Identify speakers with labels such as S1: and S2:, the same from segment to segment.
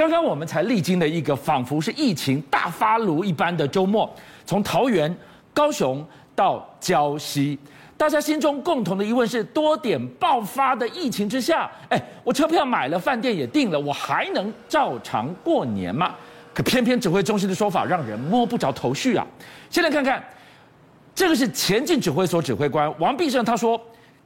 S1: 刚刚我们才历经了一个仿佛是疫情大发炉一般的周末，从桃园、高雄到礁溪，大家心中共同的疑问是：多点爆发的疫情之下，哎，我车票买了，饭店也订了，我还能照常过年吗？可偏偏指挥中心的说法让人摸不着头绪啊！先来看看，这个是前进指挥所指挥官王必胜他说：“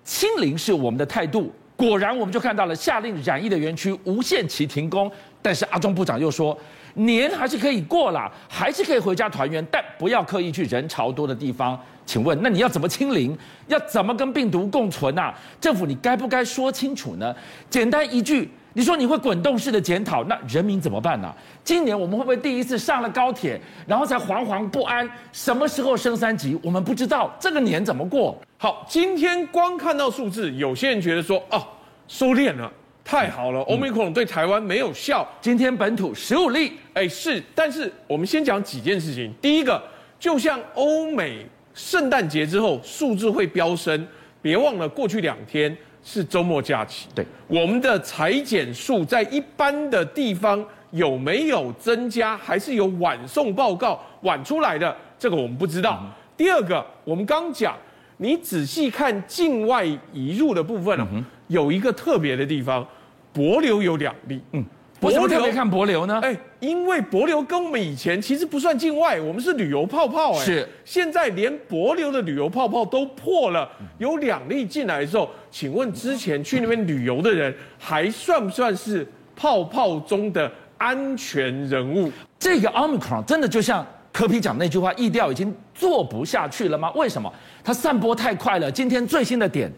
S1: 清零是我们的态度。”果然，我们就看到了下令染疫的园区无限期停工。但是阿中部长又说，年还是可以过啦，还是可以回家团圆，但不要刻意去人潮多的地方。请问，那你要怎么清零？要怎么跟病毒共存啊？政府，你该不该说清楚呢？简单一句。你说你会滚动式的检讨，那人民怎么办呢？今年我们会不会第一次上了高铁，然后才惶惶不安？什么时候升三级？我们不知道，这个年怎么过？
S2: 好，今天光看到数字，有些人觉得说，哦，收敛了，太好了，Omicron 对台湾没有效。
S1: 今天本土十五例，
S2: 哎，是，但是我们先讲几件事情。第一个，就像欧美圣诞节之后数字会飙升，别忘了过去两天。是周末假期，
S1: 对，
S2: 我们的裁剪数在一般的地方有没有增加，还是有晚送报告晚出来的？这个我们不知道。嗯、第二个，我们刚讲，你仔细看境外移入的部分、嗯、有一个特别的地方，帛琉有两例，嗯。
S1: 为什么特别看帛琉呢？
S2: 哎，因为帛琉跟我们以前其实不算境外，我们是旅游泡泡。哎，
S1: 是。
S2: 现在连帛琉的旅游泡泡都破了，有两例进来的时候，请问之前去那边旅游的人，还算不算是泡泡中的安全人物？
S1: 这个 Omicron 真的就像柯 P 讲那句话，疫调已经做不下去了吗？为什么？它散播太快了。今天最新的点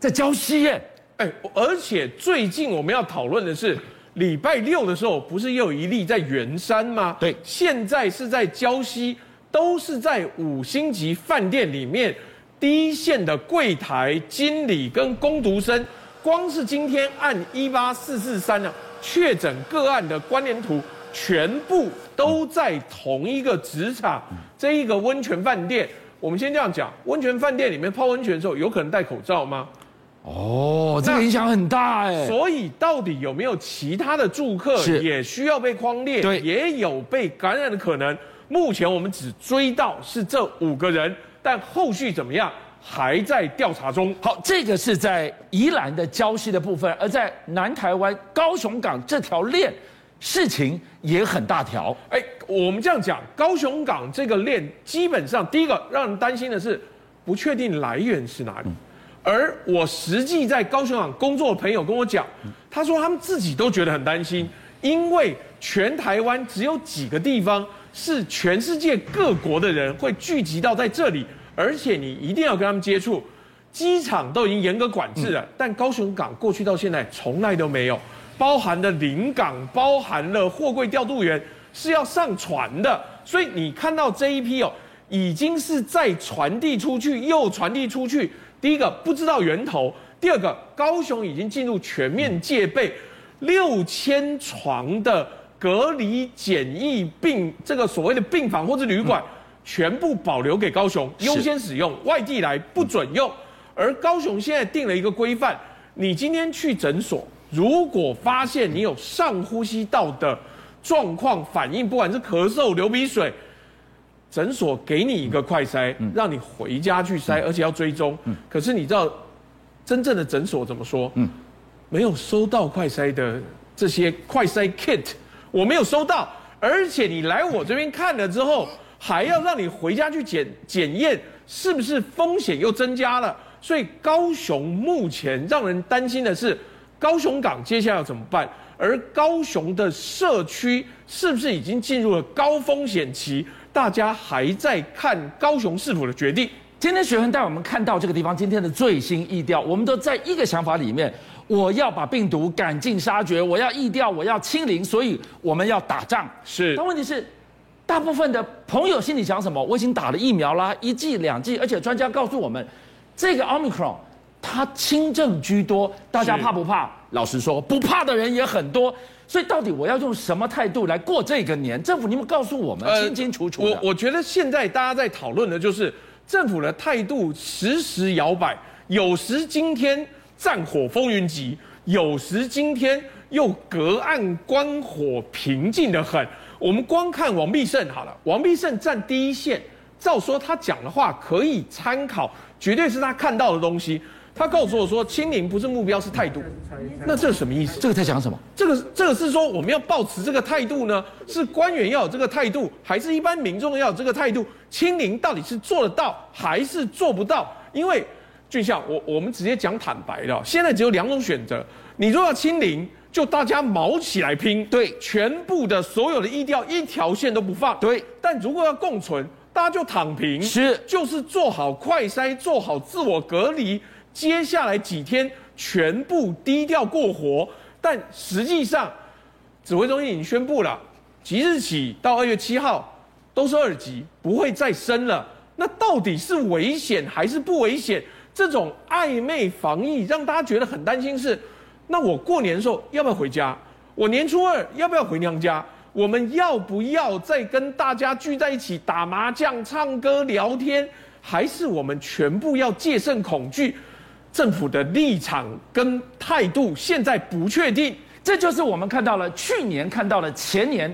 S1: 在礁溪耶，
S2: 哎，而且最近我们要讨论的是。礼拜六的时候，不是又有一例在圆山吗？
S1: 对，
S2: 现在是在礁溪，都是在五星级饭店里面，第一线的柜台经理跟工读生，光是今天按一八四四三呢，确诊个案的关联图，全部都在同一个职场，这一个温泉饭店。我们先这样讲，温泉饭店里面泡温泉的时候，有可能戴口罩吗？
S1: 哦，这个影响很大哎。
S2: 所以到底有没有其他的住客也需要被框列？
S1: 对，
S2: 也有被感染的可能。目前我们只追到是这五个人，但后续怎么样还在调查中。
S1: 好，这个是在宜兰的礁溪的部分，而在南台湾高雄港这条链事情也很大条。
S2: 哎，我们这样讲，高雄港这个链基本上第一个让人担心的是不确定来源是哪里。嗯而我实际在高雄港工作的朋友跟我讲，他说他们自己都觉得很担心，因为全台湾只有几个地方是全世界各国的人会聚集到在这里，而且你一定要跟他们接触，机场都已经严格管制了，但高雄港过去到现在从来都没有，包含了临港，包含了货柜调度员是要上船的，所以你看到这一批哦，已经是在传递出去又传递出去。第一个不知道源头，第二个高雄已经进入全面戒备，六千床的隔离检疫病这个所谓的病房或者旅馆，全部保留给高雄优先使用，外地来不准用。而高雄现在定了一个规范，你今天去诊所，如果发现你有上呼吸道的状况反应，不管是咳嗽、流鼻水。诊所给你一个快筛，让你回家去筛，而且要追踪。可是你知道真正的诊所怎么说？没有收到快筛的这些快筛 kit，我没有收到。而且你来我这边看了之后，还要让你回家去检检验，是不是风险又增加了？所以高雄目前让人担心的是，高雄港接下来要怎么办？而高雄的社区是不是已经进入了高风险期？大家还在看高雄市府的决定。
S1: 今天学恒带我们看到这个地方今天的最新意调，我们都在一个想法里面：我要把病毒赶尽杀绝，我要疫调，我要清零，所以我们要打仗。
S2: 是，
S1: 但问题是，大部分的朋友心里想什么？我已经打了疫苗啦，一剂两剂，而且专家告诉我们，这个 Omicron 它轻症居多，大家怕不怕？老实说，不怕的人也很多。所以到底我要用什么态度来过这个年？政府，你们告诉我们清清楚楚。
S2: 我我觉得现在大家在讨论的就是政府的态度时时摇摆，有时今天战火风云急，有时今天又隔岸观火，平静的很。我们光看王必胜好了，王必胜站第一线，照说他讲的话可以参考，绝对是他看到的东西。他告诉我说，清零不是目标，是态度。那这是什么意思？
S1: 这个在讲什么？
S2: 这个这个是说我们要保持这个态度呢？是官员要有这个态度，还是一般民众要有这个态度？清零到底是做得到还是做不到？因为俊孝，我我们直接讲坦白的，现在只有两种选择。你若要清零，就大家卯起来拼，
S1: 对，
S2: 全部的所有的医调一条线都不放，
S1: 对。
S2: 但如果要共存，大家就躺平，
S1: 是，
S2: 就是做好快筛，做好自我隔离。接下来几天全部低调过活，但实际上，指挥中心已经宣布了，即日起到二月七号都是二级，不会再升了。那到底是危险还是不危险？这种暧昧防疫让大家觉得很担心。是，那我过年的时候要不要回家？我年初二要不要回娘家？我们要不要再跟大家聚在一起打麻将、唱歌、聊天？还是我们全部要戒慎恐惧？政府的立场跟态度现在不确定，
S1: 这就是我们看到了去年看到了前年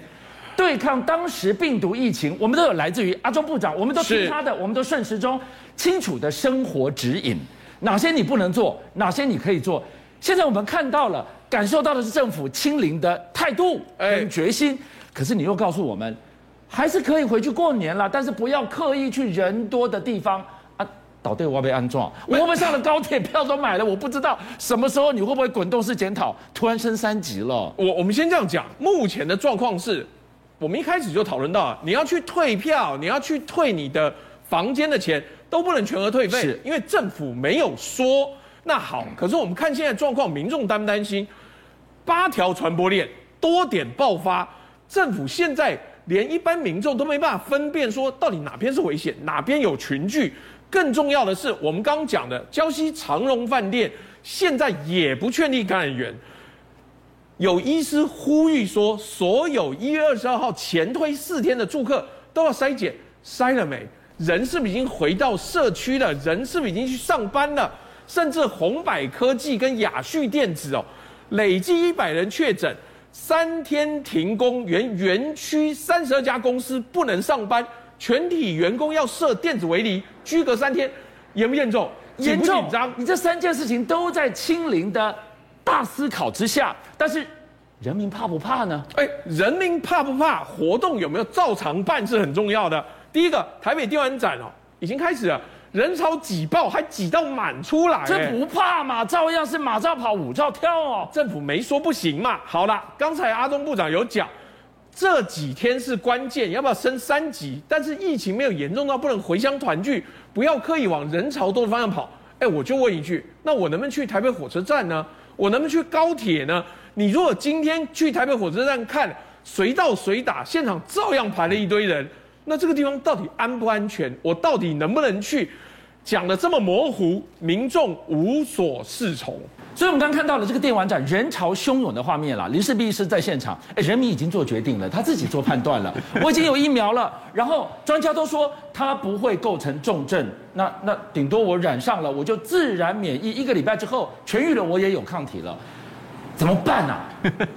S1: 对抗当时病毒疫情，我们都有来自于阿中部长，我们都听他的，我们都顺时钟清楚的生活指引，哪些你不能做，哪些你可以做。现在我们看到了，感受到的是政府清零的态度跟决心，可是你又告诉我们，还是可以回去过年了，但是不要刻意去人多的地方。岛对我要被安装，我们上了高铁票都买了？我不知道什么时候你会不会滚动式检讨，突然升三级了？
S2: 我我们先这样讲，目前的状况是，我们一开始就讨论到，你要去退票，你要去退你的房间的钱，都不能全额退费，是因为政府没有说。那好，可是我们看现在状况，民众担不担心？八条传播链多点爆发，政府现在连一般民众都没办法分辨，说到底哪边是危险，哪边有群聚。更重要的是，我们刚刚讲的江西长荣饭店现在也不确定感染源。有医师呼吁说，所有一月二十二号前推四天的住客都要筛检，筛了没？人是不是已经回到社区了？人是不是已经去上班了？甚至红百科技跟亚旭电子哦，累计一百人确诊，三天停工，原园区三十二家公司不能上班。全体员工要设电子围篱，居隔三天，严不严重？
S1: 严重。紧张？你这三件事情都在清零的大思考之下，但是人民怕不怕呢？
S2: 哎，人民怕不怕？活动有没有照常办是很重要的。第一个，台北电玩展哦，已经开始了，人潮挤爆，还挤到满出来。
S1: 这不怕嘛？照样是马照跑，舞照跳哦。
S2: 政府没说不行嘛。好了，刚才阿中部长有讲。这几天是关键，要不要升三级？但是疫情没有严重到不能回乡团聚，不要刻意往人潮多的方向跑。哎，我就问一句，那我能不能去台北火车站呢？我能不能去高铁呢？你如果今天去台北火车站看，随到随打，现场照样排了一堆人，那这个地方到底安不安全？我到底能不能去？讲得这么模糊，民众无所适从。
S1: 所以，我们刚看到了这个电玩展人潮汹涌的画面了。林氏璧医师在现场，哎，人民已经做决定了，他自己做判断了。我已经有疫苗了，然后专家都说他不会构成重症，那那顶多我染上了，我就自然免疫，一个礼拜之后痊愈了，我也有抗体了，怎么办呢、啊？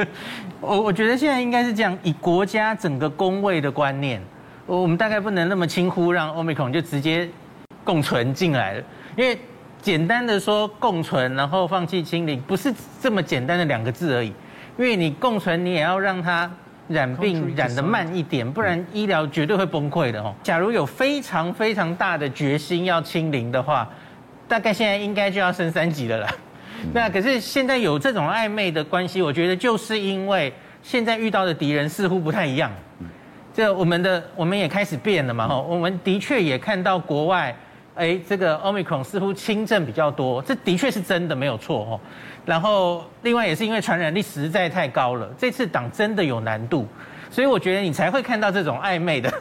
S3: 我我觉得现在应该是这样，以国家整个工位的观念，我们大概不能那么轻忽，让 Omicron 就直接共存进来了，因为。简单的说共存，然后放弃清零，不是这么简单的两个字而已。因为你共存，你也要让它染病染得慢一点，不然医疗绝对会崩溃的哦。假如有非常非常大的决心要清零的话，大概现在应该就要升三级了啦。那可是现在有这种暧昧的关系，我觉得就是因为现在遇到的敌人似乎不太一样。这我们的我们也开始变了嘛吼，我们的确也看到国外。哎，这个 Omicron 似乎轻症比较多，这的确是真的没有错哦。然后，另外也是因为传染力实在太高了，这次挡真的有难度，所以我觉得你才会看到这种暧昧的，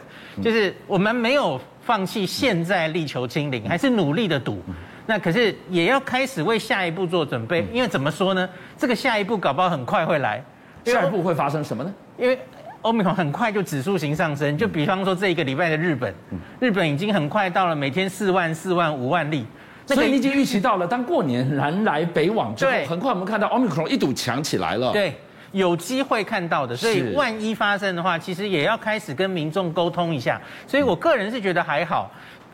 S3: 就是我们没有放弃，现在力求清零，还是努力的赌。那可是也要开始为下一步做准备，因为怎么说呢？这个下一步搞不好很快会来。
S1: 下一步会发生什么呢？
S3: 因为。欧米克很快就指数型上升，就比方说这一个礼拜的日本，日本已经很快到了每天四万、四万、五万例，
S1: 所以你已经预期到了，当过年南来北往之后，很快我们看到欧米克一堵墙起来了。
S3: 对，有机会看到的。所以万一发生的话，其实也要开始跟民众沟通一下。所以我个人是觉得还好，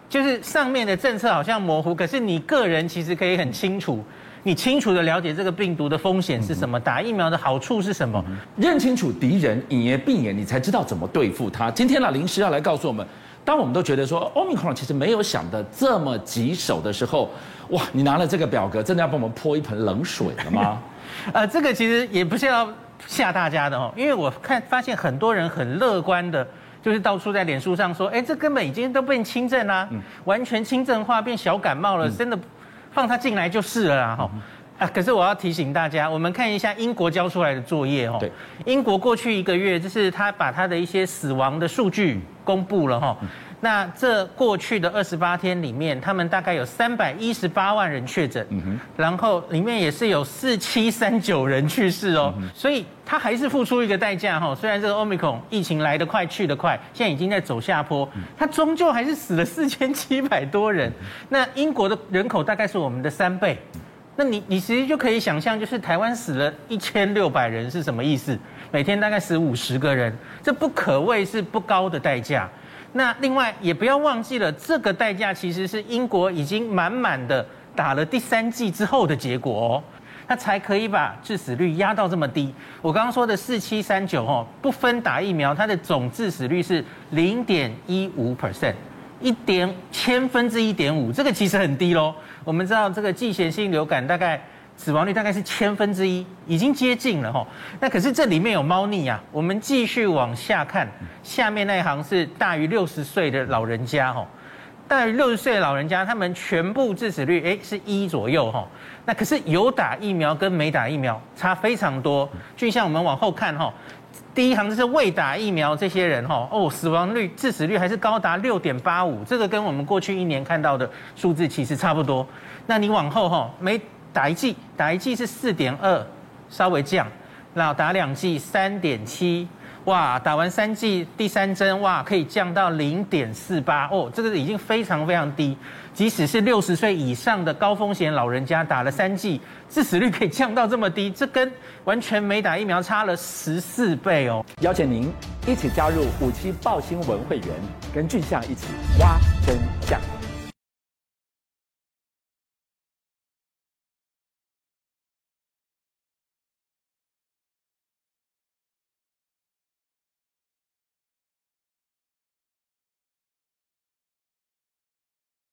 S3: 就是上面的政策好像模糊，可是你个人其实可以很清楚。你清楚的了解这个病毒的风险是什么，打疫苗的好处是什么，
S1: 认清楚敌人，隐言病言，你才知道怎么对付他。今天呢，临时要来告诉我们，当我们都觉得说 Omicron 其实没有想的这么棘手的时候，哇，你拿了这个表格，真的要帮我们泼一盆冷水了吗？
S3: 呃，这个其实也不是要吓大家的哦，因为我看发现很多人很乐观的，就是到处在脸书上说，哎，这根本已经都变轻症啦，完全轻症化，变小感冒了，真的。放他进来就是了啦，哈啊！可是我要提醒大家，我们看一下英国交出来的作业，哈。对。英国过去一个月，就是他把他的一些死亡的数据公布了，哈。那这过去的二十八天里面，他们大概有三百一十八万人确诊，然后里面也是有四七三九人去世哦，所以他还是付出一个代价，哈。虽然这个 Omicron 疫情来得快去得快，现在已经在走下坡，他终究还是死了四千七百多人。那英国的人口大概是我们的三倍，那你你其实就可以想象，就是台湾死了一千六百人是什么意思？每天大概死五十个人，这不可谓是不高的代价。那另外也不要忘记了，这个代价其实是英国已经满满的打了第三剂之后的结果哦，它才可以把致死率压到这么低。我刚刚说的四七三九哦，不分打疫苗，它的总致死率是零点一五 percent，一点千分之一点五，这个其实很低喽。我们知道这个季节性流感大概。死亡率大概是千分之一，已经接近了哈。那可是这里面有猫腻啊。我们继续往下看，下面那一行是大于六十岁的老人家哈。大于六十岁的老人家，他们全部致死率诶是一左右哈。那可是有打疫苗跟没打疫苗差非常多。就像我们往后看哈，第一行就是未打疫苗这些人哈，哦，死亡率、致死率还是高达六点八五，这个跟我们过去一年看到的数字其实差不多。那你往后哈没。打一剂，打一剂是四点二，稍微降。然后打两剂三点七，哇，打完三剂第三针，哇，可以降到零点四八哦，这个已经非常非常低。即使是六十岁以上的高风险老人家打了三剂，致死率可以降到这么低，这跟完全没打疫苗差了十四倍哦。
S1: 邀请您一起加入五七报新闻会员，跟俊相一起挖。